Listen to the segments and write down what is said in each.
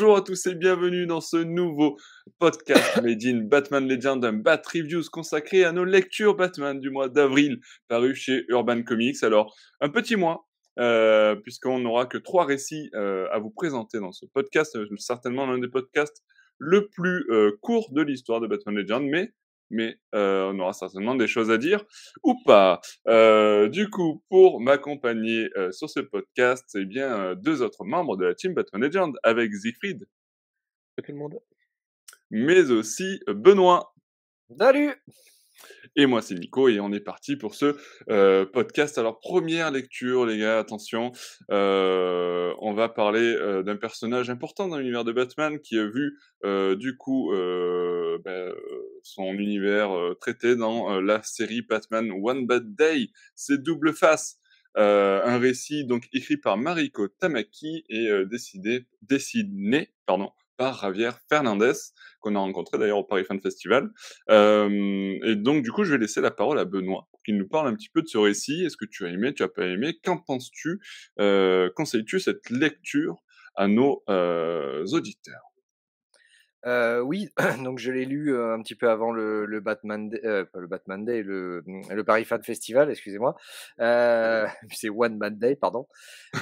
Bonjour à tous et bienvenue dans ce nouveau podcast Made in Batman Legend, un Bat Reviews consacré à nos lectures Batman du mois d'avril, paru chez Urban Comics. Alors, un petit mois, euh, puisqu'on n'aura que trois récits euh, à vous présenter dans ce podcast, euh, certainement l'un des podcasts le plus court de l'histoire de Batman Legend, mais mais euh, on aura certainement des choses à dire ou pas. Euh, du coup, pour m'accompagner euh, sur ce podcast, c'est bien euh, deux autres membres de la team Batman Legend avec Siegfried, tout le monde. mais aussi euh, Benoît. Salut Et moi, c'est Nico, et on est parti pour ce euh, podcast. Alors, première lecture, les gars, attention. Euh, on va parler euh, d'un personnage important dans l'univers de Batman qui a vu, du coup, ben, son univers traité dans la série Batman One Bad Day. C'est Double Face. Un récit donc écrit par Mariko Tamaki et décidé, dessiné pardon, par Javier Fernandez, qu'on a rencontré d'ailleurs au Paris Fan Festival. Euh, et donc, du coup, je vais laisser la parole à Benoît pour qu'il nous parle un petit peu de ce récit. Est-ce que tu as aimé, tu as pas aimé? Qu'en penses-tu? Euh, Conseilles-tu cette lecture à nos euh, auditeurs? Euh, Oui, donc je l'ai lu euh, un petit peu avant le, le Batman Day, euh, pas le Batman Day, le, le Paris Fan Festival, excusez-moi. C'est One Bad Day, pardon.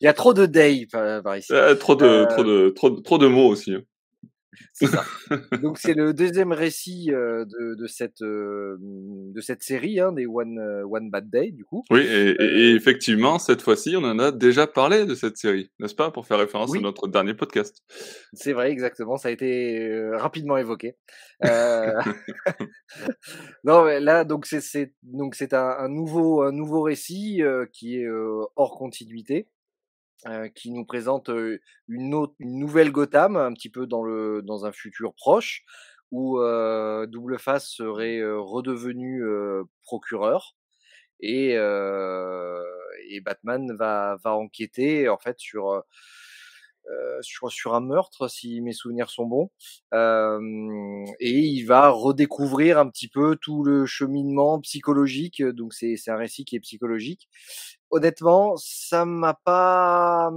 Il y a trop de day par, par ici. Euh, Trop de, trop de, trop de, trop de mots aussi. Ça. Donc c'est le deuxième récit euh, de, de cette euh, de cette série, hein, des One One Bad Day, du coup. Oui, et, effectivement, cette fois-ci, on en a déjà parlé de cette série, n'est-ce pas, pour faire référence à notre dernier podcast. C'est vrai, exactement. Ça a été euh, rapidement évoqué. Non, mais là, donc c'est donc c'est un, un nouveau un nouveau récit qui est hors continuité, euh, qui nous présente une autre une nouvelle Gotham, un petit peu dans le dans un futur proche, où euh, Double Face serait redevenu euh, procureur et et Batman va va enquêter en fait sur euh, sur, sur un meurtre, si mes souvenirs sont bons. Euh, et il va redécouvrir un petit peu tout le cheminement psychologique. Donc c'est c'est un récit qui est psychologique. Honnêtement, ça m'a pas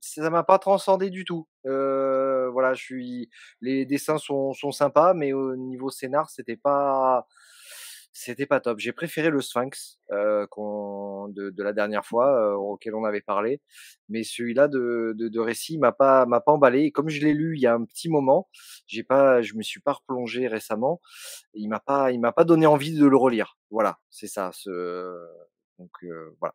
ça m'a pas transcendé du tout. Euh, voilà, je suis les dessins sont sont sympas, mais au niveau scénar, c'était pas c'était pas top. J'ai préféré le Sphinx euh, de, de la dernière fois euh, auquel on avait parlé, mais celui-là de, de, de récit m'a pas m'a pas emballé. Et comme je l'ai lu il y a un petit moment, j'ai pas, je me suis pas replongé récemment. Il m'a pas, il m'a pas donné envie de le relire. Voilà, c'est ça. Ce... Donc euh, voilà.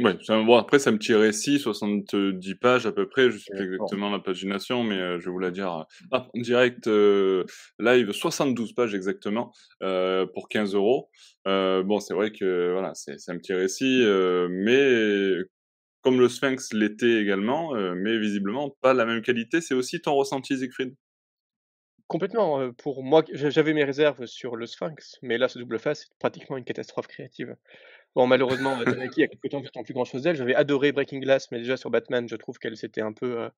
Ouais, bon, après, c'est un petit récit, 70 pages à peu près, je sais plus Euh, exactement la pagination, mais euh, je vais vous la dire. euh, ah, en direct euh, live, 72 pages exactement, euh, pour 15 euros. Euh, bon, c'est vrai que voilà, c'est un petit récit, euh, mais comme le Sphinx l'était également, euh, mais visiblement pas la même qualité. C'est aussi ton ressenti, Siegfried? Complètement. euh, Pour moi, j'a- j'avais mes réserves sur le Sphinx, mais là, ce double face, c'est pratiquement une catastrophe créative. Bon, malheureusement, euh, Tamaki, il y a quelques temps, n'attend plus grand chose d'elle. J'avais adoré Breaking Glass, mais déjà sur Batman, je trouve qu'elle s'était un peu. euh,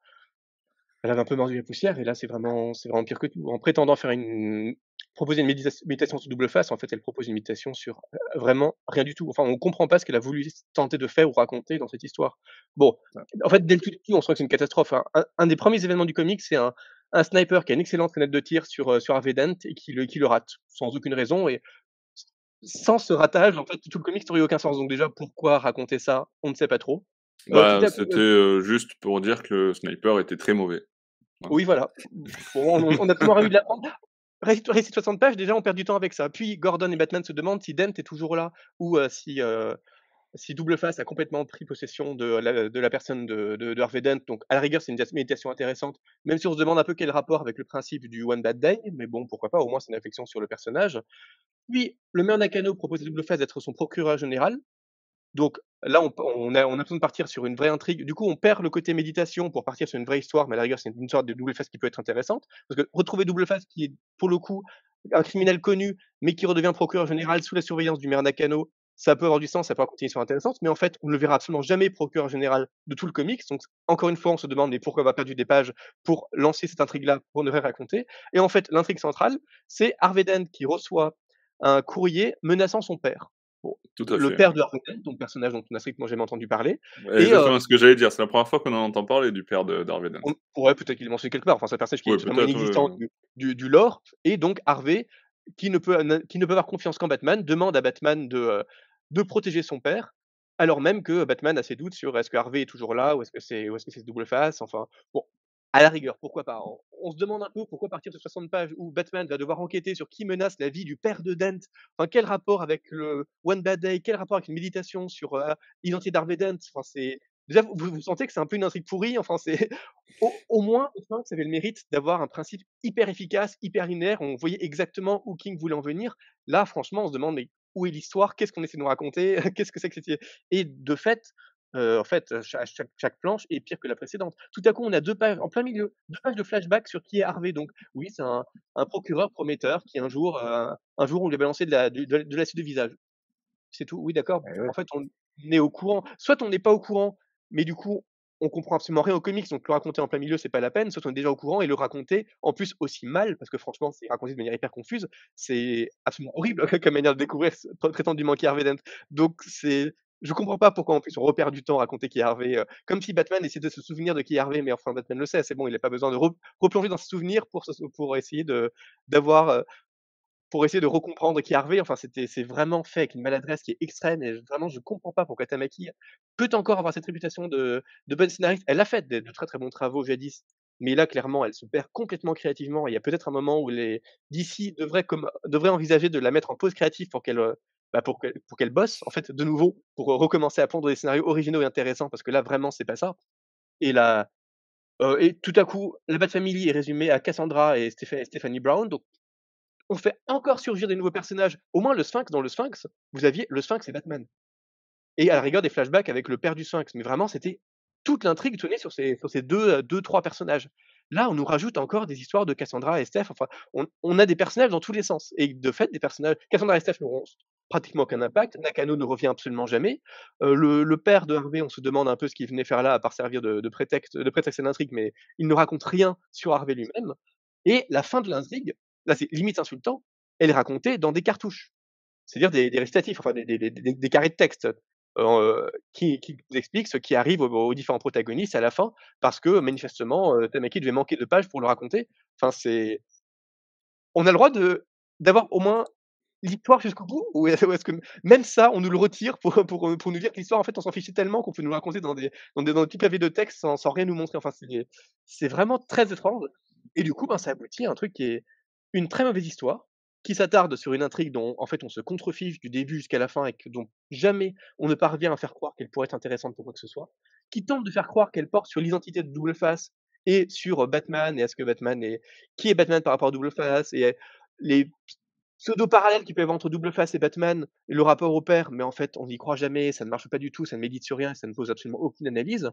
Elle avait un peu mordu la poussière, et là, c'est vraiment, c'est vraiment pire que tout. En prétendant faire une. proposer une médita- méditation sur double face, en fait, elle propose une méditation sur euh, vraiment rien du tout. Enfin, on comprend pas ce qu'elle a voulu tenter de faire ou raconter dans cette histoire. Bon, en fait, dès le tout on sent que c'est une catastrophe. hein. Un, un des premiers événements du comic, c'est un, un sniper qui a une excellente fenêtre de tir sur, euh, sur Harvey Dent et qui le, qui le rate, sans aucune raison. Et sans ce ratage, en fait, tout le comic n'aurait aucun sens. Donc déjà, pourquoi raconter ça? On ne sait pas trop. Bah, petit, C'était euh, juste pour dire que le sniper était très mauvais. Oui, voilà. Bon, on, on a toujours eu de la... Récit récit de 60 pages, déjà, on perd du temps avec ça. Puis Gordon et Batman se demandent si Dent est toujours là ou euh, si, euh, si Double Face a complètement pris possession de la, de la personne de, de, de Harvey Dent. Donc, à la rigueur, c'est une méditation intéressante, même si on se demande un peu quel rapport avec le principe du One Bad Day. Mais bon, pourquoi pas, au moins, c'est une réflexion sur le personnage. Puis, le maire Nakano propose à Double Face d'être son procureur général. Donc là, on, a, on a besoin de partir sur une vraie intrigue. Du coup, on perd le côté méditation pour partir sur une vraie histoire, mais à la rigueur, c'est une sorte de double face qui peut être intéressante. Parce que retrouver double face qui est, pour le coup, un criminel connu, mais qui redevient procureur général sous la surveillance du maire Nakano, ça peut avoir du sens, ça peut avoir une histoire intéressante, mais en fait, on ne le verra absolument jamais procureur général de tout le comics. Donc, encore une fois, on se demande mais pourquoi on va perdu des pages pour lancer cette intrigue-là, pour ne rien raconter? Et en fait, l'intrigue centrale, c'est Harvey Dent qui reçoit un courrier menaçant son père. Bon, Tout à le fait. père de Harvey donc personnage dont on n'a strictement jamais entendu parler. Et, Exactement euh, ce que j'allais dire, c'est la première fois qu'on en entend parler du père de d'Harvey Dent. on pourrait peut-être qu'il est mentionné quelque part. Enfin, c'est un personnage qui Ouais, est vraiment inexistant ouais. du, du, du lore. Et donc Harvey, qui ne peut, qui ne peut avoir confiance qu'en Batman, demande à Batman de, euh, de protéger son père, alors même que Batman a ses doutes sur est-ce que Harvey est toujours là ou est-ce que c'est ou est-ce que c'est double face. Enfin, bon, à la rigueur, pourquoi pas. On se demande un peu pourquoi partir de 60 pages où Batman va devoir enquêter sur qui menace la vie du père de Dent. Enfin, quel rapport avec le One Bad Day? Quel rapport avec une méditation sur euh, l'identité d'Harvey Dent? Enfin, déjà vous, vous sentez que c'est un peu une intrigue pourrie? Enfin, c'est au, au moins, enfin, ça avait le mérite d'avoir un principe hyper efficace, hyper linéaire. On voyait exactement où King voulait en venir. Là, franchement, on se demande mais où est l'histoire? Qu'est-ce qu'on essaie de nous raconter? Qu'est-ce que c'est que cette Et de fait, euh, en fait, cha- chaque, chaque planche est pire que la précédente. Tout à coup, on a deux pages en plein milieu, deux pages de flashback sur qui est Harvey. Donc, oui, c'est un, un procureur prometteur qui un jour, euh, un jour, on lui a balancé de la, de, de, de l'acide de visage. C'est tout. Oui, d'accord. Eh ouais. En fait, on est au courant. Soit on n'est pas au courant, mais du coup, on comprend absolument rien aux comics, donc le raconter en plein milieu, c'est pas la peine. Soit on est déjà au courant et le raconter, en plus aussi mal, parce que franchement, c'est raconté de manière hyper confuse. C'est absolument horrible comme manière de découvrir prétendument qui Harvey Dent. Donc c'est, je comprends pas pourquoi en plus on repère du temps à raconter qui Harvey, euh, comme si Batman essayait de se souvenir de qui Harvey, mais enfin Batman le sait, c'est bon, il n'a pas besoin de re- replonger dans ses souvenirs pour essayer de d'avoir euh, pour essayer de recomprendre qui Harvey. Enfin, c'était, c'est vraiment fait avec une maladresse qui est extrême et vraiment, je comprends pas pourquoi Tamaki peut encore avoir cette réputation de, de bonne scénariste. Elle a fait de, très très bons travaux jadis, mais là, clairement, elle se perd complètement créativement. Il y a peut-être un moment où les DC devraient, devraient envisager de la mettre en pause créative pour qu'elle, euh, bah, pour qu'elle, bosse, en fait, de nouveau, pour euh, recommencer à pondre des scénarios originaux et intéressants, parce que là, vraiment, c'est pas ça. Et là, euh, et tout à coup, la Bat Family est résumée à Cassandra et Stephanie Brown, donc on fait encore surgir des nouveaux personnages. Au moins, le Sphinx, dans le Sphinx, vous aviez le Sphinx et Batman. Et à la rigueur, des flashbacks avec le père du Sphinx. Mais vraiment, c'était toute l'intrigue tenait sur ces, sur ces deux, euh, trois personnages. Là, on nous rajoute encore des histoires de Cassandra et Steph. Enfin, on, on a des personnages dans tous les sens. Et de fait, des personnages. Cassandra et Steph n'auront pratiquement aucun impact. Nakano ne revient absolument jamais. Euh, le, père de Harvey, on se demande un peu ce qu'il venait faire là, à part servir de, prétexte, de à l'intrigue, mais il ne raconte rien sur Harvey lui-même. Et la fin de l'intrigue, là, c'est limite insultant, elle est racontée dans des cartouches. C'est-à-dire des, des récitatifs, enfin des, des, carrés de texte euh, qui, qui nous expliquent ce qui arrive aux, aux différents protagonistes à la fin, parce que manifestement, euh, Tamaki devait manquer de pages pour le raconter. Enfin, c'est. On a le droit de d'avoir au moins l'histoire jusqu'au bout ou est- ou est-ce que même ça, on nous le retire pour, pour, pour nous dire que l'histoire, en fait, on s'en fichait tellement qu'on peut nous raconter dans des, dans des, dans petits pavés de texte sans, sans rien nous montrer. Enfin, c'est, vraiment très étrange. Et du coup, ben, ça aboutit à un truc qui est une très mauvaise histoire, qui s'attarde sur une intrigue dont, en fait, on se contrefiche du début jusqu'à la fin et que, dont jamais on ne parvient à faire croire qu'elle pourrait être intéressante pour quoi que ce soit, qui tente de faire croire qu'elle porte sur l'identité de Double Face et sur euh, Batman et est-ce que Batman est qui est Batman par rapport à Double Face et les pseudo-parallèles qu'il peut y avoir entre Double Face et Batman le rapport au père, mais en fait, on n'y croit jamais, ça ne marche pas du tout, ça ne médite sur rien, ça ne pose absolument aucune analyse.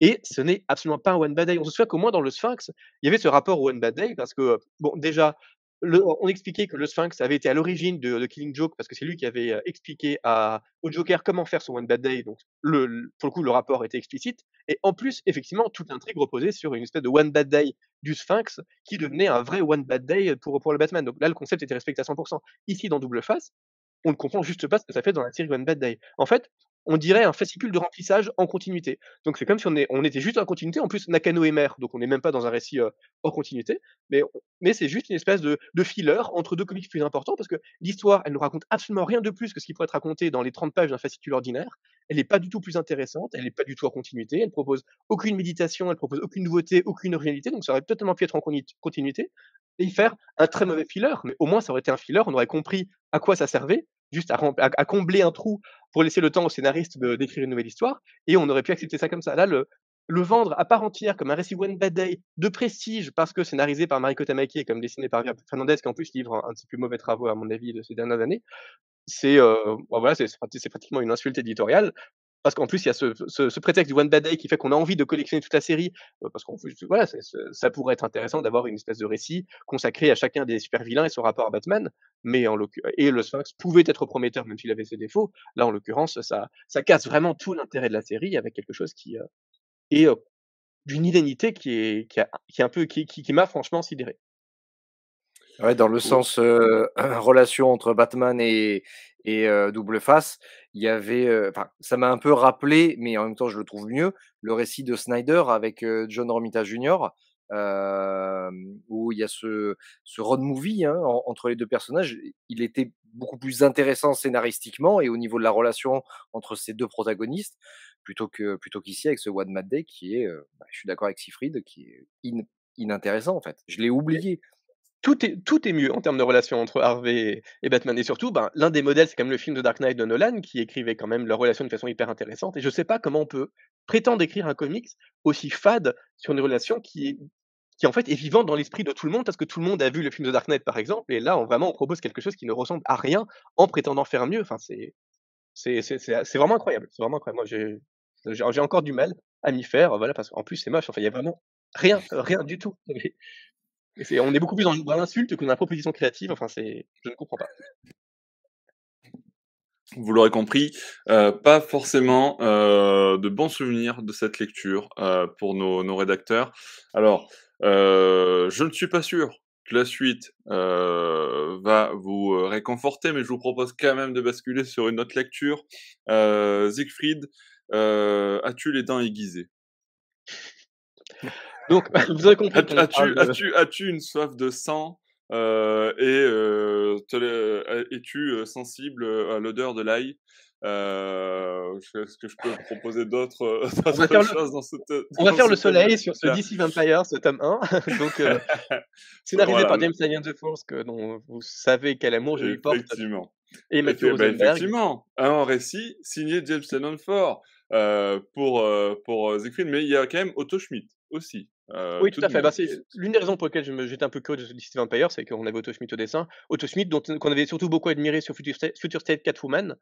Et ce n'est absolument pas un One Bad Day. On se souvient qu'au moins dans le Sphinx, il y avait ce rapport au One Bad Day parce que, bon, déjà, on expliquait que le Sphinx avait été à l'origine de, de Killing Joke parce que c'est lui qui avait euh, expliqué à, au Joker comment faire son One Bad Day. Donc, le- pour le coup, le rapport était explicite. Et en plus, effectivement, toute l'intrigue reposait sur une espèce de One Bad Day du Sphinx qui devenait un vrai One Bad Day pour, pour le Batman. Donc là, le concept était respecté à 100%. Ici, dans Double Face, on ne comprend juste pas ce que ça fait dans la série One Bad Day. En fait, on dirait un fascicule de remplissage en continuité. Donc c'est comme si on, était juste en continuité. En plus, Nakano est mère, donc on n'est même pas dans un récit euh, hors continuité. Mais, c'est juste une espèce de, de filler entre deux comics plus importants parce que l'histoire, elle ne raconte absolument rien de plus que ce qui pourrait être raconté dans les 30 pages d'un fascicule ordinaire. Elle n'est pas du tout plus intéressante, elle n'est pas du tout en continuité, elle propose aucune méditation, elle propose aucune nouveauté, aucune originalité, donc ça aurait totalement pu être en continuité et y faire un très mauvais filler, mais au moins ça aurait été un filler, on aurait compris à quoi ça servait, juste à combler un trou pour laisser le temps au scénariste d'écrire une nouvelle histoire, et on aurait pu accepter ça comme ça. Là, le, vendre à part entière comme un récit One Bad Day de prestige parce que scénarisé par Mariko Tamaki et comme dessiné par Fernandez, qui en plus livre un, un de plus mauvais travaux à mon avis de ces dernières années, c'est euh, bon, voilà, c'est pratiquement une insulte éditoriale. Parce qu'en plus, il y a ce, ce- ce prétexte du One Bad Day qui fait qu'on a envie de collectionner toute la série. euh, parce plus, voilà, ça pourrait être intéressant d'avoir une espèce de récit consacré à chacun des super vilains et son rapport à Batman. Mais en et le Sphinx pouvait être prometteur même s'il avait ses défauts. Là, en l'occurrence, ça, ça casse vraiment tout l'intérêt de la série avec quelque chose qui euh, est euh, d'une inanité qui est, qui, est un peu, qui, qui m'a franchement sidéré. Ouais, dans le sens euh, relation entre Batman et, Et Double Face, il y avait, ça m'a un peu rappelé, mais en même temps, je le trouve mieux, le récit de Snyder avec John Romita Jr., où il y a ce, ce road movie hein, entre les deux personnages. Il était beaucoup plus intéressant scénaristiquement et au niveau de la relation entre ces deux protagonistes, plutôt que plutôt qu'ici avec ce One Mad Day qui est, bah, je suis d'accord avec Sifrid, qui est inintéressant en fait. Je l'ai oublié tout est, tout est mieux en termes de relation entre Harvey et, Batman. Et surtout, ben, l'un des modèles, c'est quand même le film de Dark Knight de Nolan, qui écrivait quand même leur relation de façon hyper intéressante. Et je sais pas comment on peut prétendre écrire un comics aussi fade sur une relation qui qui en fait est vivante dans l'esprit de tout le monde, parce que tout le monde a vu le film de Dark Knight, par exemple. Et là, on, vraiment, on propose quelque chose qui ne ressemble à rien en prétendant faire mieux. Enfin, c'est, c'est, vraiment incroyable. C'est vraiment incroyable. Moi, j'ai, encore du mal à m'y faire. Voilà, parce qu'en plus, c'est moche. Enfin, il y a vraiment rien, rien du tout on est beaucoup plus dans, l'insulte que dans la proposition créative. Enfin, c'est, je ne comprends pas. Vous l'aurez compris, euh, pas forcément euh, de bons souvenirs de cette lecture euh, pour nos, rédacteurs. Alors, je ne suis pas sûr que la suite va vous réconforter, mais je vous propose quand même de basculer sur une autre lecture. Siegfried, as-tu les dents aiguisées? Donc, vous avez compris. As-tu as une soif de sang euh, et euh, euh, es-tu sensible à l'odeur de l'ail Est-ce que je peux proposer d'autres choses dans ce On va faire le soleil sur ce DC Vampire, ce tome 1. Donc, c'est arrivé par James Ryan The Force, que, dont vous savez quel amour je lui porte. Effectivement. Et Mathieu bah, Effectivement, un récit signé James Ryan Ford pour, pour Siegfried, mais il y a quand même Otto Schmidt aussi. Euh, oui, tout, à fait. Bah, c'est l'une des raisons pour lesquelles j'étais un peu curieux de DC Vampire, c'est qu'on avait Otto Smith au dessin. Otto Smith, dont qu'on avait surtout beaucoup admiré sur Future State, Future State Catwoman,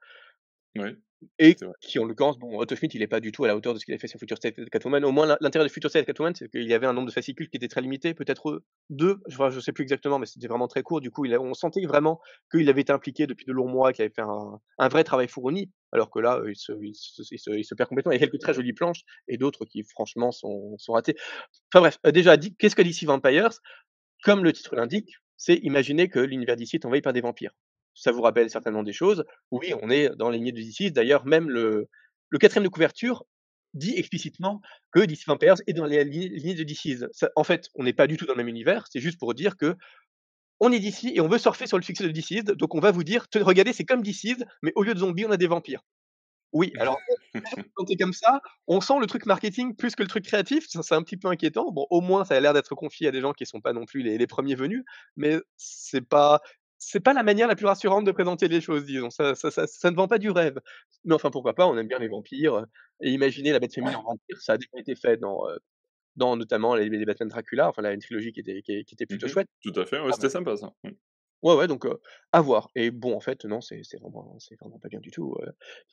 et qui, en l'occurrence, bon, Otto Smith, il n'est pas du tout à la hauteur de ce qu'il a fait sur Future State Catwoman. Au moins, l'intérêt de Future State Catwoman, c'est qu'il y avait un nombre de fascicules qui était très limité, peut-être deux, je ne sais plus exactement, mais c'était vraiment très court. Du coup, il on sentait vraiment qu'il avait été impliqué depuis de longs mois, qu'il avait fait un, un, vrai travail fourni, alors que là, il se, il, se, il, se, perd complètement. Il y a quelques très jolies planches et d'autres qui, franchement, sont, sont ratées. Enfin bref, euh, déjà, qu'est-ce que DC Vampires? Comme le titre l'indique, c'est imaginer que l'univers d'ici est envahi par des vampires ça vous rappelle certainement des choses. Oui, on est dans les lignées de DC. D'ailleurs, même le, le quatrième de couverture dit explicitement que DC Vampires est dans les lignées de DC. en fait, on n'est pas du tout dans le même univers. C'est juste pour dire que on est DC et on veut surfer sur le succès de DC. Donc on va vous dire, regardez, c'est comme DC, mais au lieu de zombies, on a des vampires. Oui, alors quand c'est comme ça, on sent le truc marketing plus que le truc créatif. C'est un petit peu inquiétant. Bon, au moins, ça a l'air d'être confié à des gens qui ne sont pas non plus les, les premiers venus, mais c'est pas c'est pas la manière la plus rassurante de présenter les choses, disons. Ça, ça, ça, ça, ne vend pas du rêve. Mais enfin, pourquoi pas, on aime bien les vampires. Euh, et imaginer la bête féminine en vampire, ça a déjà été fait dans, euh, dans notamment les, les Batman Dracula, enfin, là, une trilogie qui était, qui, était plutôt mmh chouette. Tout à fait, ouais, ah c'était sympa ça. Ouais, ouais, donc à voir. Et bon, en fait, non, c'est vraiment, c'est vraiment pas bien du tout.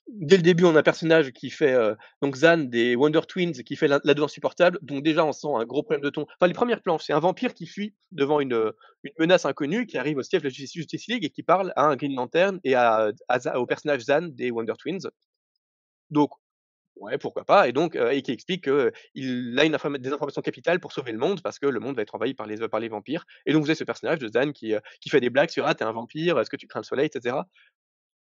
Dès le début, on a un personnage qui fait donc Zan des Wonder Twins, qui fait l'ado insupportable. Donc déjà, on sent un gros problème de ton. Enfin, les premières planches, c'est un vampire qui fuit devant une, une menace inconnue, qui arrive au siège de la Justice League et qui parle à un Green Lantern et à, au personnage Zan des Wonder Twins. Donc Ouais, pourquoi pas. Et donc, et qui explique qu'il a une des informations capitales pour sauver le monde parce que le monde va être envahi par les, par les vampires. Et donc, vous avez ce personnage de Zan qui, qui fait des blagues sur Ah, t'es un vampire, est-ce que tu crains le soleil, etc.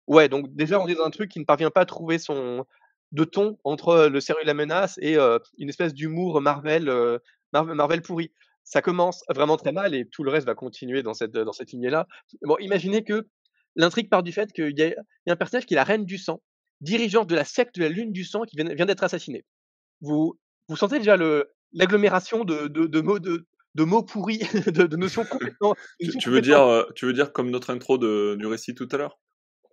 Ouais, donc déjà, on est dans un truc qui ne parvient pas à trouver son de ton entre le sérieux et la menace et une espèce d'humour Marvel, Marvel pourri. Ça commence vraiment très mal et tout le reste va continuer dans cette, dans cette lignée-là. Bon, imaginez que l'intrigue part du fait qu'il y, a un personnage qui est la reine du sang dirigeant de la secte de la Lune du Sang qui vient, d'être assassiné. Vous, vous sentez déjà l'agglomération de, de, de, mots, de, de mots pourris, de, notions complètement. tu, veux dire, euh, tu veux dire comme notre intro du récit tout à l'heure?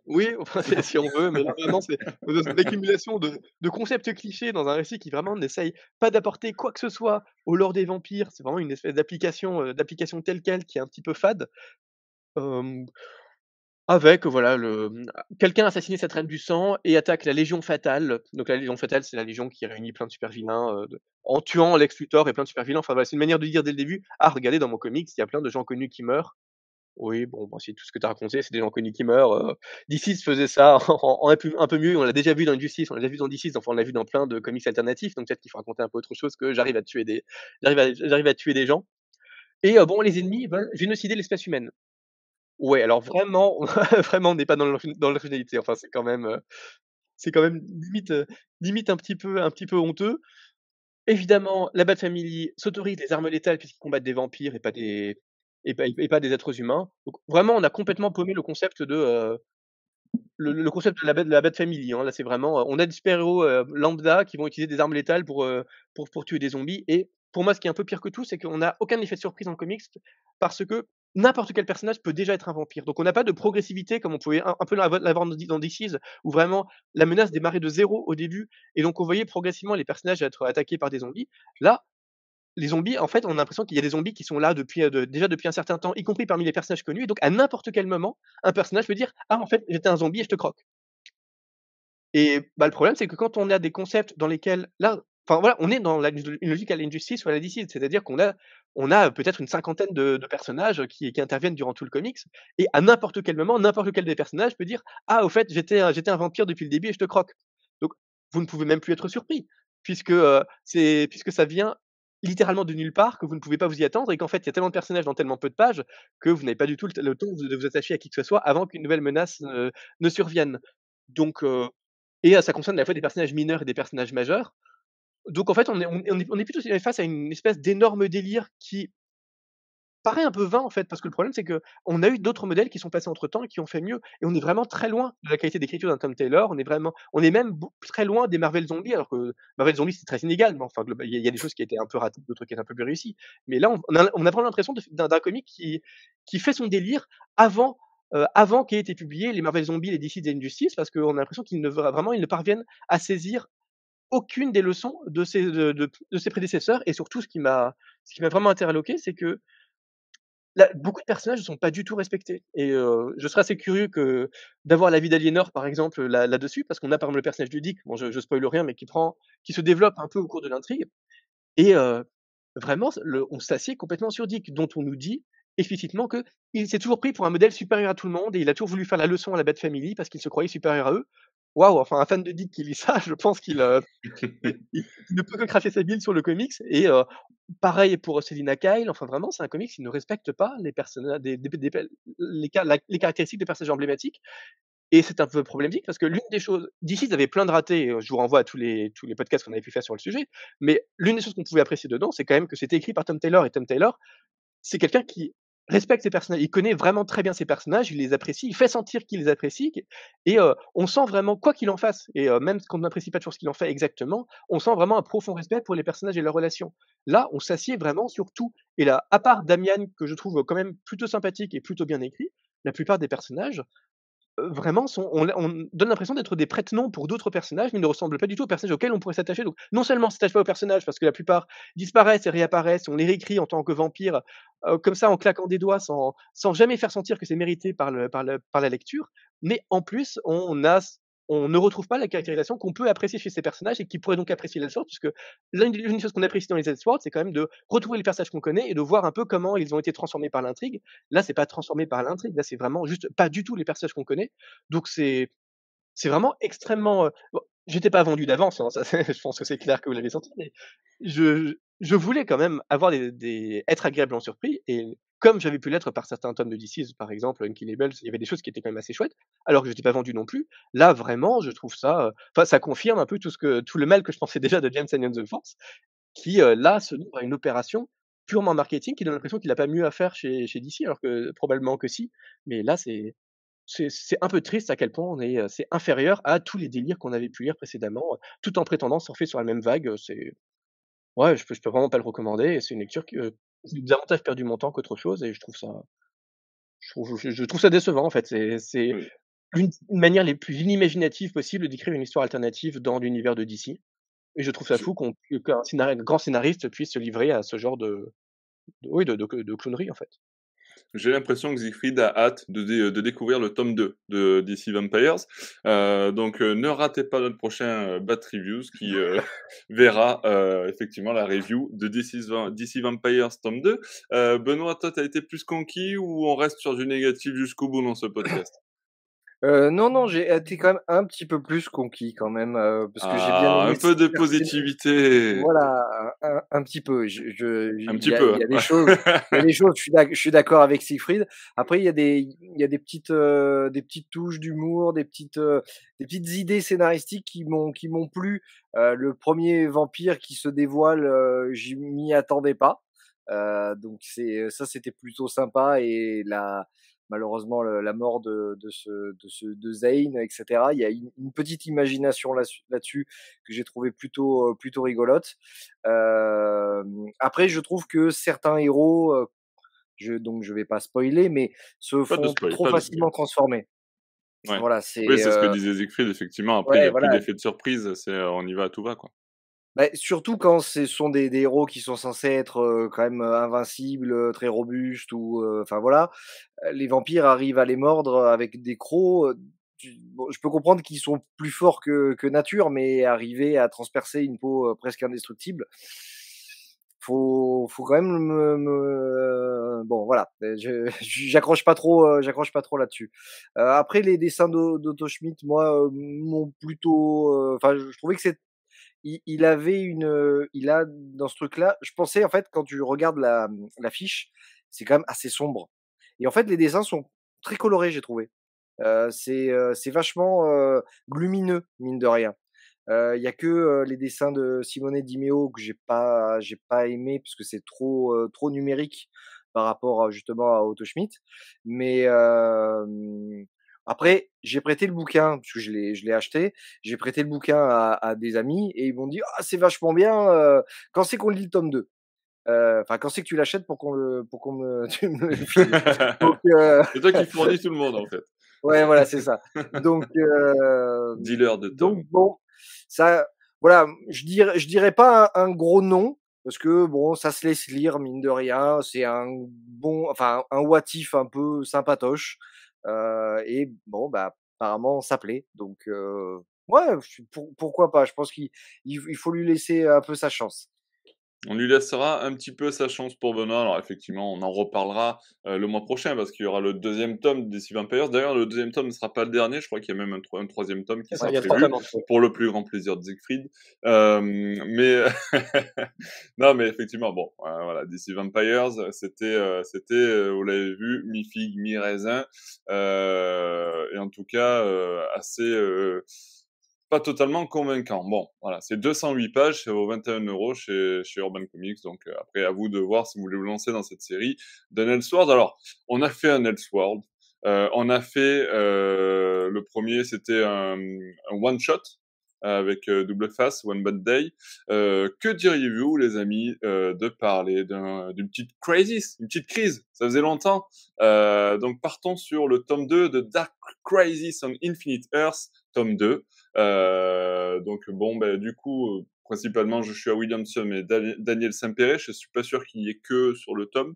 Oui, si on veut, mais là, vraiment, c'est l'accumulation de, de, concepts clichés dans un récit qui vraiment n'essaye pas d'apporter quoi que ce soit au lore des vampires. C'est vraiment une espèce d'application euh, d'application telle quelle qui est un petit peu fade. Avec voilà le quelqu'un assassiné cette reine du sang et attaque la Légion Fatale. Donc la Légion Fatale, c'est la légion qui réunit plein de super vilains, en tuant Lex Luthor et plein de super vilains. Enfin voilà, c'est une manière de dire dès le début: «Ah regardez dans mon comics, il y a plein de gens connus qui meurent». Oui, bon, bah, c'est tout ce que tu as raconté, c'est des gens connus qui meurent, heu, DC faisait ça en un peu un peu mieux, on l'a déjà vu dans Injustice, on l'a déjà vu dans DC, enfin on l'a vu dans plein de comics alternatifs, donc peut-être qu'il faut raconter un peu autre chose que j'arrive à tuer des j'arrive à à tuer des gens et bon, les ennemis veulent génocider l'espèce humaine. Ouais, alors vraiment, vraiment, on n'est pas dans l'ori dans l'originalité. Enfin, c'est quand même, heu, c'est quand même limite, heu, limite un petit peu un petit peu honteux. Évidemment, la Bat Family s'autorise les armes létales puisqu'ils combattent des vampires et pas des et pas des êtres humains. Donc vraiment, on a complètement paumé le concept de, heu, le concept de la de Family, hein. Là, c'est vraiment, on a des super héros, lambda qui vont utiliser des armes létales pour, pour pour tuer des zombies et pour moi, ce qui est un peu pire que tout, c'est qu'on a aucun effet de surprise le comics parce que n'importe quel personnage peut déjà être un vampire. Donc on n'a pas de progressivité comme on pouvait un peu l'avoir dans DC's où vraiment la menace démarrait de 0 au début et donc on voyait progressivement les personnages être attaqués par des zombies. Là, les zombies, en fait, on a l'impression qu'il y a des zombies qui sont là depuis, de déjà depuis un certain temps, y compris parmi les personnages connus et donc à n'importe quel moment, un personnage peut dire: «Ah en fait, j'étais un zombie et je te croque». Et bah, le problème, c'est que quand on a des concepts dans lesquels là, enfin voilà, on est dans la une logique à la Injustice ou à la DC, c'est-à-dire qu'on a on a peut-être une cinquantaine de personnages qui qui interviennent durant tout le comics et à n'importe quel moment, n'importe lequel des personnages peut dire: «Ah au fait, j'étais un un vampire depuis le début et je te croque». Donc vous ne pouvez même plus être surpris puisque, heu, c'est puisque ça vient littéralement de nulle part, que vous ne pouvez pas vous y attendre et qu'en fait, il y a tellement de personnages dans tellement peu de pages que vous n'avez pas du tout le temps de vous attacher à qui que ce soit avant qu'une nouvelle menace, ne survienne. Donc et ça concerne à la fois des personnages mineurs et des personnages majeurs. Donc en fait, on est on on on plutôt face à une espèce d'énorme délire qui paraît un peu vain en fait, parce que le problème c'est qu'on a eu d'autres modèles qui sont passés entre temps et qui ont fait mieux et on est vraiment très loin de la qualité d'écriture d'un Tom Taylor, on est vraiment on est même très loin des Marvel Zombies alors que Marvel Zombies c'est très inégal, mais enfin il y a des choses qui étaient un peu ratées, d'autres qui étaient un peu plus réussies. Mais là, on on a on vraiment l'impression d'un comic qui fait son délire avant, heu, avant qu'aient été publiés les Marvel Zombies, les DC, les Injustice parce qu'on a l'impression qu'ils ne vra vraiment ne parviennent à saisir aucune des leçons de ses prédécesseurs et surtout ce qui m'a vraiment interloqué, c'est que beaucoup de personnages ne sont pas du tout respectés et je serais assez curieux que d'avoir l'avis d'Aliénor, par exemple, là là-dessus, parce qu'on a, par exemple, le personnage de Dick, bon je je spoile rien, mais qui se développe un peu au cours de l'intrigue et vraiment on s'assied complètement sur Dick, dont on nous dit explicitement qu'il s'est toujours pris pour un modèle supérieur à tout le monde et il a toujours voulu faire la leçon à la Bat Family parce qu'il se croyait supérieur à eux. Waouh, enfin un fan de Dick qui lit ça, je pense qu'il, il ne peut que cracher sa bile sur le comics et heu, pareil pour Selina Kyle, enfin vraiment c'est un comics qui ne respecte pas les des des des la caractéristiques de personnages emblématiques et c'est un peu problématique parce que l'une des choses DC ils avaient plein de ratés, heu, je vous renvoie à tous les tous les podcasts qu'on avait pu faire sur le sujet, mais l'une des choses qu'on pouvait apprécier dedans, c'est quand même que c'était écrit par Tom Taylor et Tom Taylor, c'est quelqu'un qui respecte ses personnages. Il connaît vraiment très bien ses personnages, il les apprécie, il fait sentir qu'il les apprécie et heu, on sent vraiment quoi qu'il en fasse et heu, même qu'on n'apprécie pas toujours ce qu'il en fait exactement, on sent vraiment un profond respect pour les personnages et leurs relations. Là, on s'assied vraiment sur tout et là, à part Damian que je trouve quand même plutôt sympathique et plutôt bien écrit, la plupart des personnages, vraiment sont on on donne l'impression d'être des prête-noms pour d'autres personnages, mais ne ressemblent pas du tout aux personnages auxquels on pourrait s'attacher. Donc non seulement on s'attache pas aux personnages parce que la plupart disparaissent et réapparaissent, on les réécrit en tant que vampires, heu, comme ça en claquant des doigts sans sans jamais faire sentir que c'est mérité par le par par la lecture, mais en plus on a on ne retrouve pas la caractérisation qu'on peut apprécier chez ces personnages et qui pourrait donc apprécier l'Elseworlds puisque l'une des choses qu'on apprécie dans les Elseworlds, c'est quand même de retrouver les personnages qu'on connaît et de voir un peu comment ils ont été transformés par l'intrigue. Là, c'est pas transformé par l'intrigue, là, c'est vraiment juste pas du tout les personnages qu'on connaît. Donc c'est c'est vraiment extrêmement, bon, j'étais pas vendu d'avance, hein, je pense que c'est clair que vous l'avez senti, mais je je voulais quand même avoir des des être agréablement surpris et comme j'avais pu l'être par certains tomes de DC's, par exemple, Unkillables, il y avait des choses qui étaient quand même assez chouettes, alors que j'étais pas vendu non plus. Là, vraiment, je trouve ça, heu, enfin ça confirme un peu tout ce que tout le mal que je pensais déjà de James Tynion The Force, qui, heu, là, se livre à une opération purement marketing qui donne l'impression qu'il a pas mieux à faire chez chez DC alors que probablement que si, mais là, c'est c'est un peu triste à quel point on est, heu, c'est inférieur à tous les délires qu'on avait pu lire précédemment, tout en prétendant surfer sur la même vague, c'est ouais, je peux je peux vraiment pas le recommander c'est une lecture que davantage perdu mon temps qu'autre chose et je trouve ça je trouve je je trouve ça décevant en fait. C'est Oui. une manière les plus inimaginatives possibles d'écrire une histoire alternative dans l'univers de DC et je trouve ça fou qu'un scénari grand scénariste puisse se livrer à ce genre de de oui, de de de clownerie, en fait. J'ai l'impression que Siegfried a hâte de dé de découvrir le tome 2 de DC Vampires. Heu, donc heu, ne ratez pas notre prochain, heu, Bat Reviews qui, verra, effectivement la review de Vam DC Vampires tome 2. Heu, Benoît, toi, tu as été plus conquis ou on reste sur du négatif jusqu'au bout dans ce podcast? Euh, non, non, j'ai été quand même un petit peu plus conquis quand même, euh, parce que j'ai bien Ah, aimé un peu de positivité. Voilà, un, petit peu. Je, je- Un petit a, peu. il y a des choses, il y a des choses. Je suis d'ac- je suis d'accord avec Siegfried. Après, il y a des, il y a des petites, euh, des petites touches d'humour, des petites, euh, des petites idées scénaristiques qui m'ont, qui m'ont plu. Euh, le premier vampire qui se dévoile, euh, je m'y attendais pas. Euh, donc c'est, ça, c'était plutôt sympa et la, malheureusement le- la mort de, de ce, de ce, de Zane, etc. Il y a une, une petite imagination là- là-dessus que j'ai trouvé plutôt, euh, plutôt rigolote. Euh, après, je trouve que certains héros, euh, je, donc je vais pas spoiler, mais se Pas font spoil, trop facilement transformer. Ouais. Voilà, c'est. Oui, c'est ce que euh, disait Siegfried, effectivement. Après, il n'y a voilà. plus d'effet de surprise, c'est on y va à tout va, quoi. Bah, surtout quand ce sont des, héros qui sont censés être quand même invincibles, très robustes ou enfin voilà, les vampires arrivent à les mordre avec des crocs. je peux comprendre qu'ils sont plus forts que, nature, mais arriver à transpercer une peau presque indestructible, faut faut quand même me, me- bon voilà, j'accroche pas trop, j'accroche pas trop là-dessus. Après les dessins d'O- d'Otto Schmidt, moi, m'ont plutôt, enfin je trouvais que c'est il, il avait une, il a dans ce truc-là, je pensais en fait quand tu regardes la, mmh, l'affiche, c'est quand même assez sombre. Et en fait, les dessins sont très colorés, j'ai trouvé. Heu, c'est, heu, c'est vachement, heu, lumineux, mine de rien. Il y a que, les dessins de Simone Di Meo que j'ai pas j'ai pas aimé parce que c'est trop, trop numérique par rapport à justement à Otto Schmidt. Mais, après, j'ai prêté le bouquin parce que je l'ai je l'ai acheté. J'ai prêté le bouquin à à des amis et ils m'ont dit: «Ah c'est vachement bien, heu, quand c'est qu'on lit le tome 2?» Heu, enfin, quand c'est que tu l'achètes pour qu'on le pour qu'on me tu me le? Donc, heu, c'est toi qui fournis tout le monde, en fait. ouais, voilà, c'est ça. Donc, hem, Dealer de donc tomes. bon, ça voilà, je dirais je dirais pas un un gros nom parce que bon, ça se laisse lire mine de rien. C'est un bon enfin, un what if un peu sympatoche, et bon, bah, apparemment ça plaît donc ouais, pourquoi pas? Je pense qu'il il il faut lui laisser un peu sa chance. On lui laissera un petit peu sa chance pour Benoît. Alors effectivement, on en reparlera euh, le mois prochain parce qu'il y aura le deuxième tome des Vampires. D'ailleurs, le deuxième tome ne sera pas le dernier. Je crois qu'il y a même un, tro- un troisième tome qui ça, sera prévu pour le plus grand plaisir de Siegfried. Euh, mais non, mais effectivement, bon, euh, voilà, DC Vampires, c'était, euh, c'était, euh, vous l'avez vu, mi figue, mi raisin, euh, et en tout cas euh, assez. Euh, pas totalement convaincant. Bon, voilà, c'est 208 pages, c'est vaut 21 euros chez, chez Urban Comics. Donc euh, après, à vous de voir si vous voulez vous lancer dans cette série d'un Elseworld. Alors, on a fait un Elseworld. Euh, on a fait euh, le premier, c'était un, un one shot avec euh, double face, one bad day. Euh, que diriez-vous, les amis, euh, de parler d'un- d'une petite crisis, une petite crise? Ça faisait longtemps. Euh, donc partons sur le tome 2 de Dark Crisis on Infinite Earth, tome 2. Euh, donc bon, ben, du coup, euh, principalement Joshua Williamson et Dani- Daniel Saint-Péret. Je suis pas sûr qu'il y ait que sur le tome.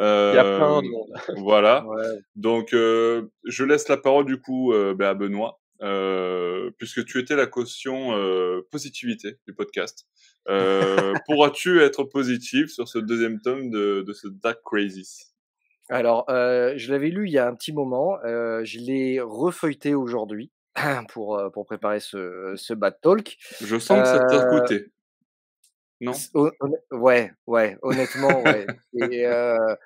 Euh, Il y a plein de monde. Voilà. Ouais. Donc, euh, je laisse la parole du coup euh, ben, à Benoît, euh, puisque tu étais la caution euh, positivité du podcast. Euh, Pourras-tu être positif sur ce deuxième tome de, de ce Dark Crisis? Alors, je l'avais lu il y a un petit moment, je l'ai refeuilleté aujourd'hui pour, pour préparer ce ce bad talk. Je sens que ça t'a coûté. Non? hon ouais, ouais, honnêtement, ouais et heu,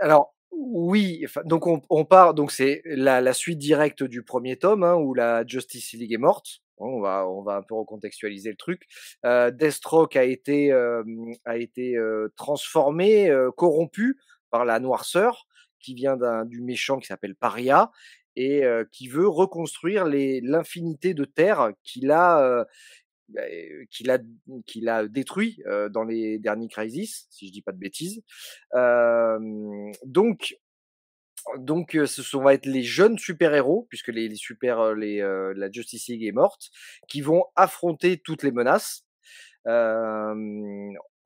alors oui, donc on on part donc c'est la la suite directe du premier tome, hein, où la Justice League est morte. On va on va un peu recontextualiser le truc. Heu, Deathstroke a été, hem, a été, transformé, corrompu par la noirceur qui vient d'un du méchant qui s'appelle Paria et qui veut reconstruire l'infinité de terres qu'il a, heu, qu'il a qu'il a détruit, dans les derniers Crisis, si je dis pas de bêtises. Donc donc ce sont va être les jeunes super-héros, puisque les super, les, la Justice League est morte, qui vont affronter toutes les menaces.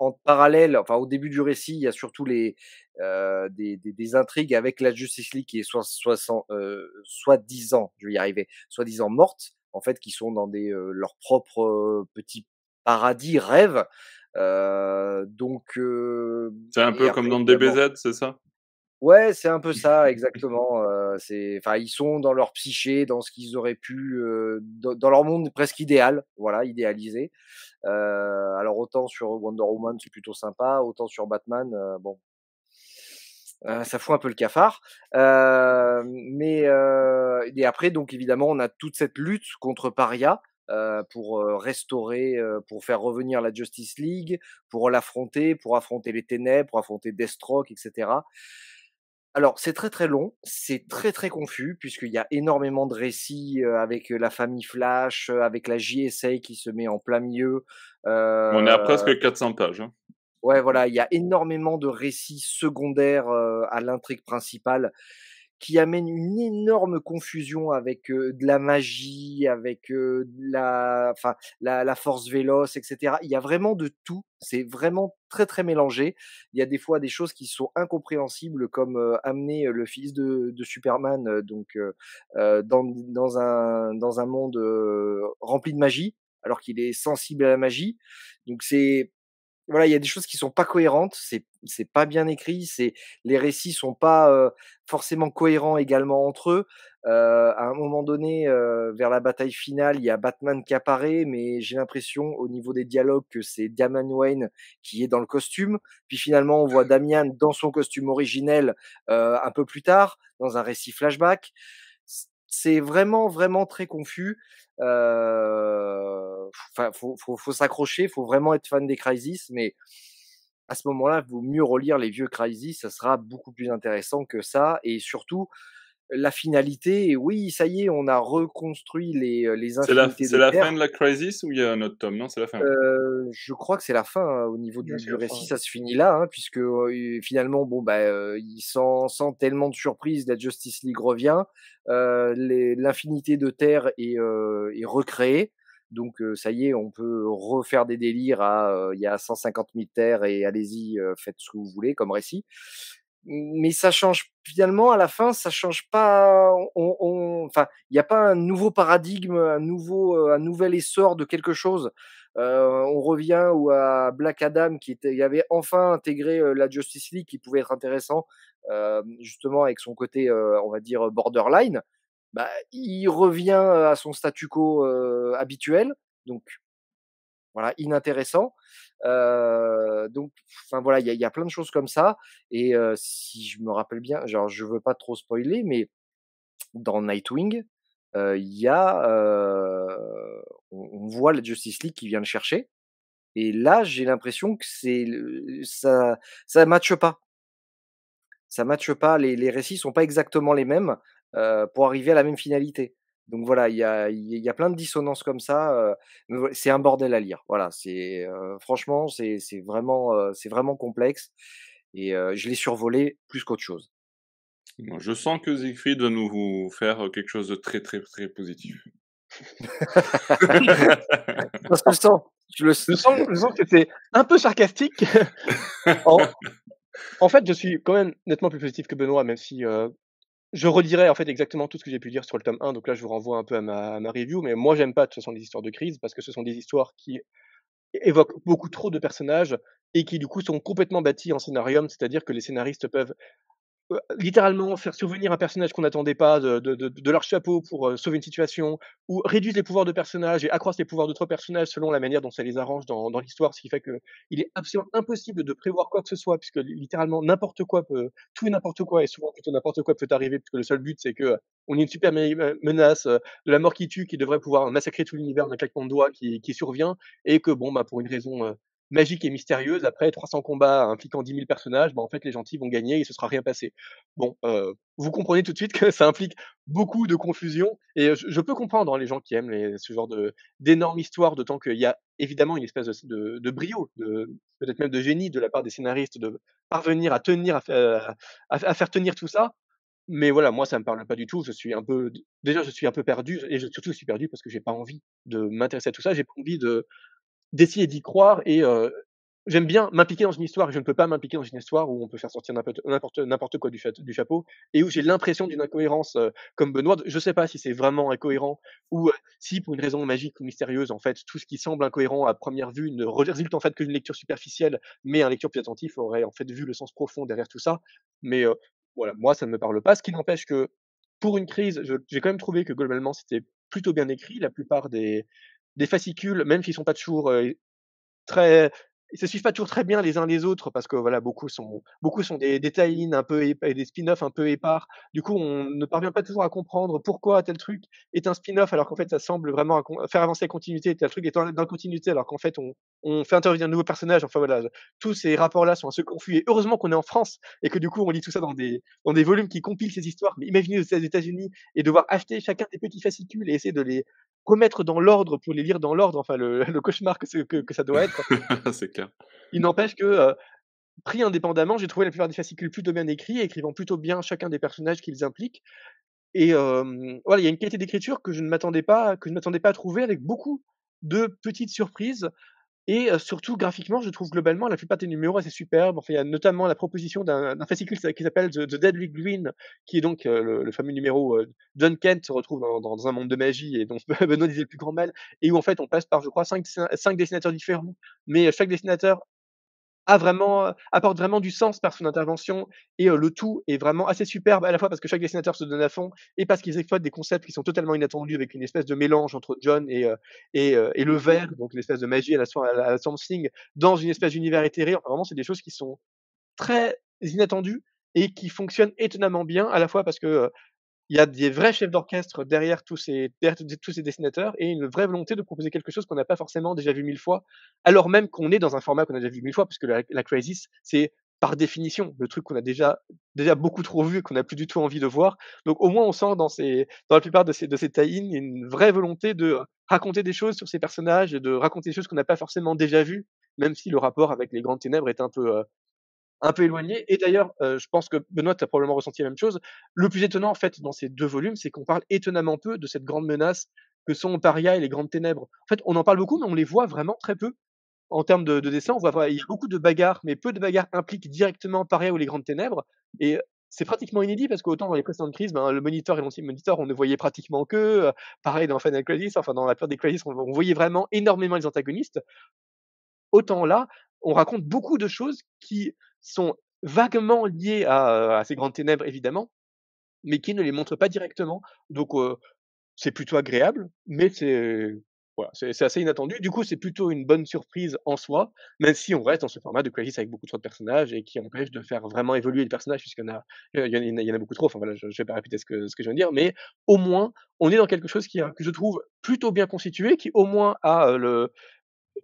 En parallèle, enfin au début du récit, il y a surtout les, heu, des des des intrigues avec la Justice League qui est soixan heu, soi-disant, je vais y arriver, soi-disant morte, en fait, qui sont dans des, heu, leurs propres, heu, petits paradis, rêves. Donc C'est un peu après comme dans DBZ, c'est ça? Ouais, c'est un peu ça, exactement. Enfin, ils sont dans leur psyché, dans ce qu'ils auraient pu, dans, dans, leur monde presque idéal, voilà, idéalisé. alors autant sur Wonder Woman, c'est plutôt sympa, autant sur Batman, bon, ça fout un peu le cafard. Euh, mais euh, et après, donc évidemment, on a toute cette lutte contre Paria euh, pour restaurer, pour faire revenir la Justice League, pour l'affronter, pour affronter les ténèbres, pour affronter Deathstroke, etc. Alors, c'est très très long, c'est très très confus, puisqu'il y a énormément de récits avec la famille Flash, avec la JSA qui se met en plein milieu. On est à presque 400 pages. Hein. Ouais, voilà, il y a énormément de récits secondaires à l'intrigue principale qui amènent une énorme confusion avec de la magie, avec la, enfin, la, la, force véloce, etc. Il y a vraiment de tout. C'est vraiment très très mélangé. Il y a des fois des choses qui sont incompréhensibles, comme amener le fils de, de Superman donc dans, dans un dans un monde rempli de magie, alors qu'il est sensible à la magie. Donc c'est voilà, il y a des choses qui sont pas cohérentes, c'est c'est pas bien écrit, c'est les récits sont pas forcément cohérents également entre eux. Euh, à un moment donné, vers la bataille finale, il y a Batman qui apparaît, mais j'ai l'impression au niveau des dialogues que c'est Damian Wayne qui est dans le costume. Puis finalement, on voit Damian dans son costume originel un peu plus tard, dans un récit flashback c'est vraiment vraiment très confus. Enfin, faut, faut, faut s'accrocher, faut vraiment être fan des Crisis, mais à ce moment-là, il vaut mieux relire les vieux Crisis, ça sera beaucoup plus intéressant que ça, et surtout la finalité, oui, ça y est, on a reconstruit les, euh, les infinités C'est la, fin de la Crisis ou il y a un autre tome? Non, c'est la fin. Euh, je crois que c'est la fin hein, au niveau du, récit, ça se finit là, hein, puisque euh, finalement, bon, bah, euh, il sans, sans tellement de surprise, la Justice League revient, l'infinité de terre est, est recréée. Donc ça y est, on peut refaire des délires à il y a 150 000 terres et allez-y, faites ce que vous voulez comme récit mais ça change finalement à la fin, ça change pas. On, enfin, il n'y a pas un nouveau paradigme, un nouveau, euh, un nouvel essor de quelque chose. Euh, on revient ou à Black Adam qui était, il avait enfin intégré euh, la Justice League qui pouvait être intéressant, euh, justement avec son côté, euh, on va dire borderline. Bah, il revient à son statu quo habituel, donc voilà, inintéressant. Donc, enfin voilà, il y a, plein de choses comme ça. Et si je me rappelle bien, genre je veux pas trop spoiler, mais dans Nightwing, il y a, on, on, voit la Justice League qui vient le chercher. Et là, j'ai l'impression que c'est ça, ça matche pas. Ça matche pas. Les, les récits sont pas exactement les mêmes pour arriver à la même finalité. Donc voilà, il y a, y a, plein de dissonances comme ça. c'est un bordel à lire. Voilà, c'est franchement, c'est vraiment, c'est vraiment complexe et je l'ai survolé plus qu'autre chose. Je sens que Siegfried va nous faire quelque chose de très très très positif. je le sens. Je le sens, je sens que c'est un peu sarcastique. en, en, fait, je suis quand même nettement plus positif que Benoît, même si je redirai en fait exactement tout ce que j'ai pu dire sur le tome 1, donc là je vous renvoie un peu à ma, review, mais moi j'aime pas de toute façon histoires de crise parce que ce sont des histoires qui évoquent beaucoup trop de personnages et qui du coup sont complètement bâtis en scénarium, c'est-à-dire que les scénaristes peuvent littéralement faire survenir un personnage qu'on n'attendait pas de, de, de, leur chapeau pour sauver une situation, ou réduire les pouvoirs de personnages et accroître les pouvoirs d'autres personnages selon la manière dont ça les arrange dans, dans l'histoire, ce qui fait que il est absolument impossible de prévoir quoi que ce soit, puisque littéralement n'importe quoi peut, tout et n'importe quoi, et souvent plutôt n'importe quoi peut arriver, puisque le seul but c'est que on ait une super menace de la mort qui tue, qui devrait pouvoir massacrer tout l'univers d'un claquement de doigts qui, qui survient, et que bon bah pour une raison magique et mystérieuse. Après 300 combats impliquant 10 000 personnages, bah, en fait, les gentils vont gagner et ce sera rien passé. Bon, euh, vous comprenez tout de suite que ça implique beaucoup de confusion et je, peux comprendre hein, les gens qui aiment ce genre d'énormes histoires, d'autant qu'il y a évidemment une espèce de, de, brio, peut-être même de génie de la part des scénaristes de parvenir à tenir, à, faire tenir tout ça. Mais voilà, moi, ça me parle pas du tout. Je suis un peu, déjà, je suis un peu perdu et surtout, je suis perdu parce que j'ai pas envie de m'intéresser à tout ça. J'ai pas envie de, d'essayer d'y croire et j'aime bien m'impliquer dans une histoire et je ne peux pas m'impliquer dans une histoire où on peut faire sortir n'importe n'importe quoi du, chapeau et où j'ai l'impression d'une incohérence comme Benoît. Je sais pas si c'est vraiment incohérent ou si pour une raison magique ou mystérieuse en fait tout ce qui semble incohérent à première vue ne résulte en fait que d'une lecture superficielle, mais un lecture plus attentif aurait en fait vu le sens profond derrière tout ça. Mais voilà, moi ça ne me parle pas. Ce qui n'empêche que pour une crise, j'ai quand même trouvé que globalement c'était plutôt bien écrit. La plupart des, des fascicules, même s'ils sont pas toujours très ils se suivent pas toujours très bien les uns les autres parce que voilà beaucoup sont beaucoup sont des, des tie un peu et des spin-offs un peu épars. Du coup, on ne parvient pas toujours à comprendre pourquoi tel truc est un spin-off alors qu'en fait ça semble vraiment faire avancer la continuité. Tel truc est dans la continuité alors qu'en fait on, on fait intervenir de nouveaux personnages. Enfin voilà, tous ces rapports-là sont assez confus. Et heureusement qu'on est en France et que du coup on lit tout ça dans des dans des volumes qui compilent ces histoires. Mais imaginez aux États-Unis et devoir acheter chacun des petits fascicules et essayer de les remettre dans l'ordre pour les lire dans l'ordre, enfin le, le cauchemar que, que, que, ça doit être. c'est clair. Il n'empêche que, euh, pris indépendamment, j'ai trouvé la plupart des fascicules plutôt bien écrits, écrivant plutôt bien chacun des personnages qu'ils impliquent. Et euh, voilà, il y a une qualité d'écriture que je ne m'attendais pas, que je ne m'attendais pas à trouver, avec beaucoup de petites surprises. Et surtout, graphiquement, je trouve globalement la plupart des numéros assez superbes. Il y a notamment la proposition d'un fascicule qui s'appelle The, Deadly Green, qui est donc le, fameux numéro John Kent se retrouve dans, un monde de magie et dont Benoît disait le plus grand mal, et où en fait on passe par, je crois, cinq, cinq dessinateurs différents, mais chaque dessinateur a vraiment, apporte vraiment du sens par son intervention et le tout est vraiment assez superbe à la fois parce que chaque dessinateur se donne à fond et parce qu'ils exploitent des concepts qui sont totalement inattendus avec une espèce de mélange entre John et, et, et, le verre, donc l'espèce de magie à la, à la, Thing, dans une espèce d'univers éthéré. Enfin, vraiment, c'est des choses qui sont très inattendues et qui fonctionnent étonnamment bien à la fois parce que il y a des vrais chefs d'orchestre derrière tous ces, dessinateurs et une vraie volonté de proposer quelque chose qu'on n'a pas forcément déjà vu mille fois, alors même qu'on est dans un format qu'on a déjà vu mille fois, puisque la, la Crisis, c'est par définition le truc qu'on a déjà, déjà beaucoup trop vu et qu'on n'a plus du tout envie de voir. Donc au moins on sent dans, la plupart de ces, de ces tie une vraie volonté de raconter des choses sur ces personnages et de raconter des choses qu'on n'a pas forcément déjà vues, même si le rapport avec les grandes ténèbres est un peu, euh, un peu éloigné. Et d'ailleurs, euh, je pense que Benoît, tu probablement ressenti la même chose. Le plus étonnant, en fait, dans ces deux volumes, c'est qu'on parle étonnamment peu de cette grande menace que sont Paria et les grandes ténèbres. En fait, on en parle beaucoup, mais on les voit vraiment très peu. En termes de, de dessin, on voit, il y a beaucoup de bagarres, mais peu de bagarres impliquent directement Paria ou les grandes ténèbres. Et c'est pratiquement inédit parce qu'autant dans les précédentes crises, ben, le moniteur et l'ancien moniteur, on ne voyait pratiquement que. Euh, pareil dans Final Crisis, enfin dans la peur des crises, on, on, voyait vraiment énormément les antagonistes. Autant là, on raconte beaucoup de choses qui sont vaguement liées à, ces grandes ténèbres, évidemment, mais qui ne les montrent pas directement. Donc, c'est plutôt agréable, mais c'est assez inattendu. Du coup, c'est plutôt une bonne surprise en soi, même si on reste dans ce format de Crisis avec beaucoup trop de personnages et qui empêche de faire vraiment évoluer les personnages, puisqu'il y en a beaucoup trop. Enfin voilà, je, ne vais pas répéter ce que, ce que je viens de dire, mais au moins, on est dans quelque chose qui, que je trouve plutôt bien constitué, qui au moins a le,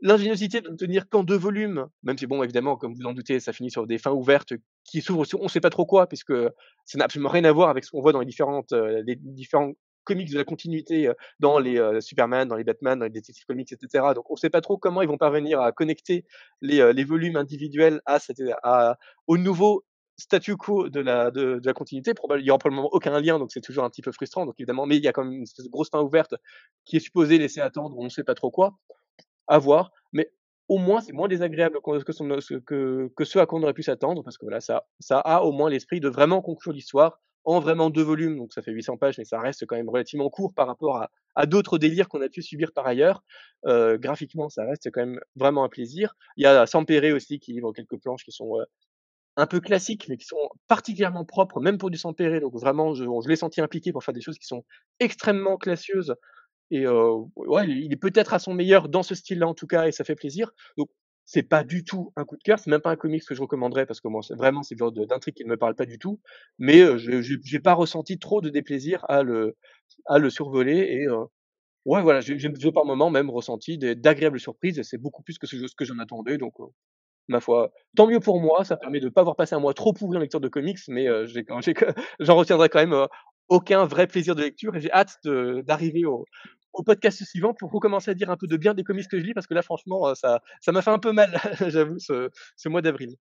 l'ingéniosité de ne tenir qu'en deux volumes, même si bon, évidemment, comme vous en doutez, ça finit sur des fins ouvertes qui s'ouvrent sur on ne sait pas trop quoi, puisque ça n'a absolument rien à voir avec ce qu'on voit dans les différentes, euh, les différents comics de la continuité euh, dans les euh, Superman, dans les Batman, dans les Detective Comics, etc. Donc on ne sait pas trop comment ils vont parvenir à connecter les, les volumes individuels à, cette, au nouveau statu quo de la, de, la continuité. Probablement, il n'y aura probablement aucun lien, donc c'est toujours un petit peu frustrant. Donc évidemment, mais il y a quand même une grosse fin ouverte qui est supposée laisser attendre on ne sait pas trop quoi à voir, mais au moins c'est moins désagréable que, que, ce à quoi on aurait pu s'attendre, parce que voilà, ça, ça a au moins l'esprit de vraiment conclure l'histoire en vraiment deux volumes, donc ça fait 800 pages, mais ça reste quand même relativement court par rapport à, d'autres délires qu'on a pu subir par ailleurs. Euh, graphiquement, ça reste quand même vraiment un plaisir. Il y a Sampere aussi qui livre quelques planches qui sont euh, un peu classiques, mais qui sont particulièrement propres, même pour du Sampere. Donc vraiment, je, je l'ai senti impliqué pour faire des choses qui sont extrêmement classieuses et ouais, il est peut-être à son meilleur dans ce style-là en tout cas, et ça fait plaisir. Donc c'est pas du tout un coup de cœur, c'est même pas un comics que je recommanderais parce que moi, vraiment, c'est le genre d'intrigue qui ne me parle pas du tout. Mais je j'ai pas ressenti trop de déplaisir à le à le survoler et ouais, voilà, j'ai par moments même ressenti d'agréables surprises c'est beaucoup plus que ce, que j'en attendais. Donc ma foi, tant mieux pour moi, ça permet de pas avoir passé un mois trop pourri en lecture de comics, mais j'en retiendrai quand même aucun vrai plaisir de lecture et j'ai hâte d'arriver au, au podcast suivant pour recommencer à dire un peu de bien des comics que je lis parce que là franchement ça ça m'a fait un peu mal j'avoue ce, mois d'avril.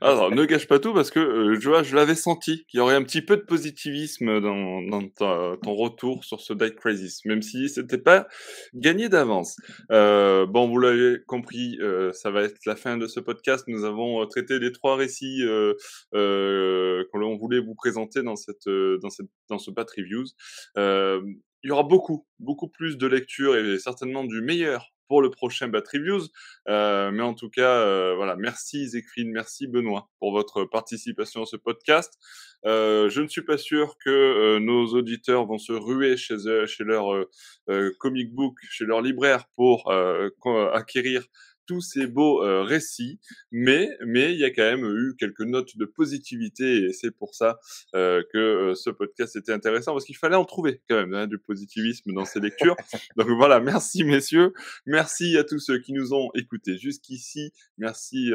Alors, ne gâche pas tout parce que euh, je l'avais senti qu'il y aurait un petit peu de positivisme dans, ton retour sur ce Dight Crisis, même si c'était pas gagné d'avance. Euh, bon, vous l'avez compris, euh, ça va être la fin de ce podcast. Nous avons traité les trois récits euh, qu'on voulait vous présenter dans ce Bat Reviews. Il y aura beaucoup, beaucoup plus de lectures et certainement du meilleur pour le prochain Bat Reviews. mais en tout cas, voilà, merci Zekfrin, merci Benoît pour votre participation à ce podcast. je ne suis pas sûr que nos auditeurs vont se ruer chez eux, chez leur comic book, chez leur libraire pour acquérir tous ces beaux euh, récits, mais mais il y a quand même eu quelques notes de positivité et c'est pour ça euh, que euh, ce podcast était intéressant parce qu'il fallait en trouver quand même hein, du positivisme dans ces lectures. Donc voilà, merci messieurs, merci à tous ceux qui nous ont écoutés jusqu'ici, merci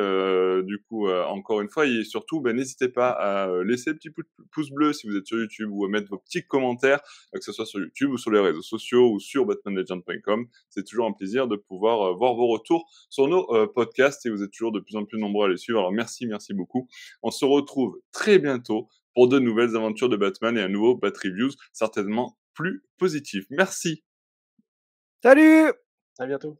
du coup encore une fois et surtout ben, n'hésitez pas à laisser un petit pouce bleu si vous êtes sur YouTube ou à mettre vos petits commentaires, que ce soit sur YouTube ou sur les réseaux sociaux ou sur batmanlegend.com. C'est toujours un plaisir de pouvoir voir vos retours sur nos euh, podcasts et vous êtes toujours de plus en plus nombreux à les suivre. Alors merci, merci beaucoup. On se retrouve très bientôt pour de nouvelles aventures de Batman et un nouveau Bat Reviews, certainement plus positif. Merci. Salut À bientôt.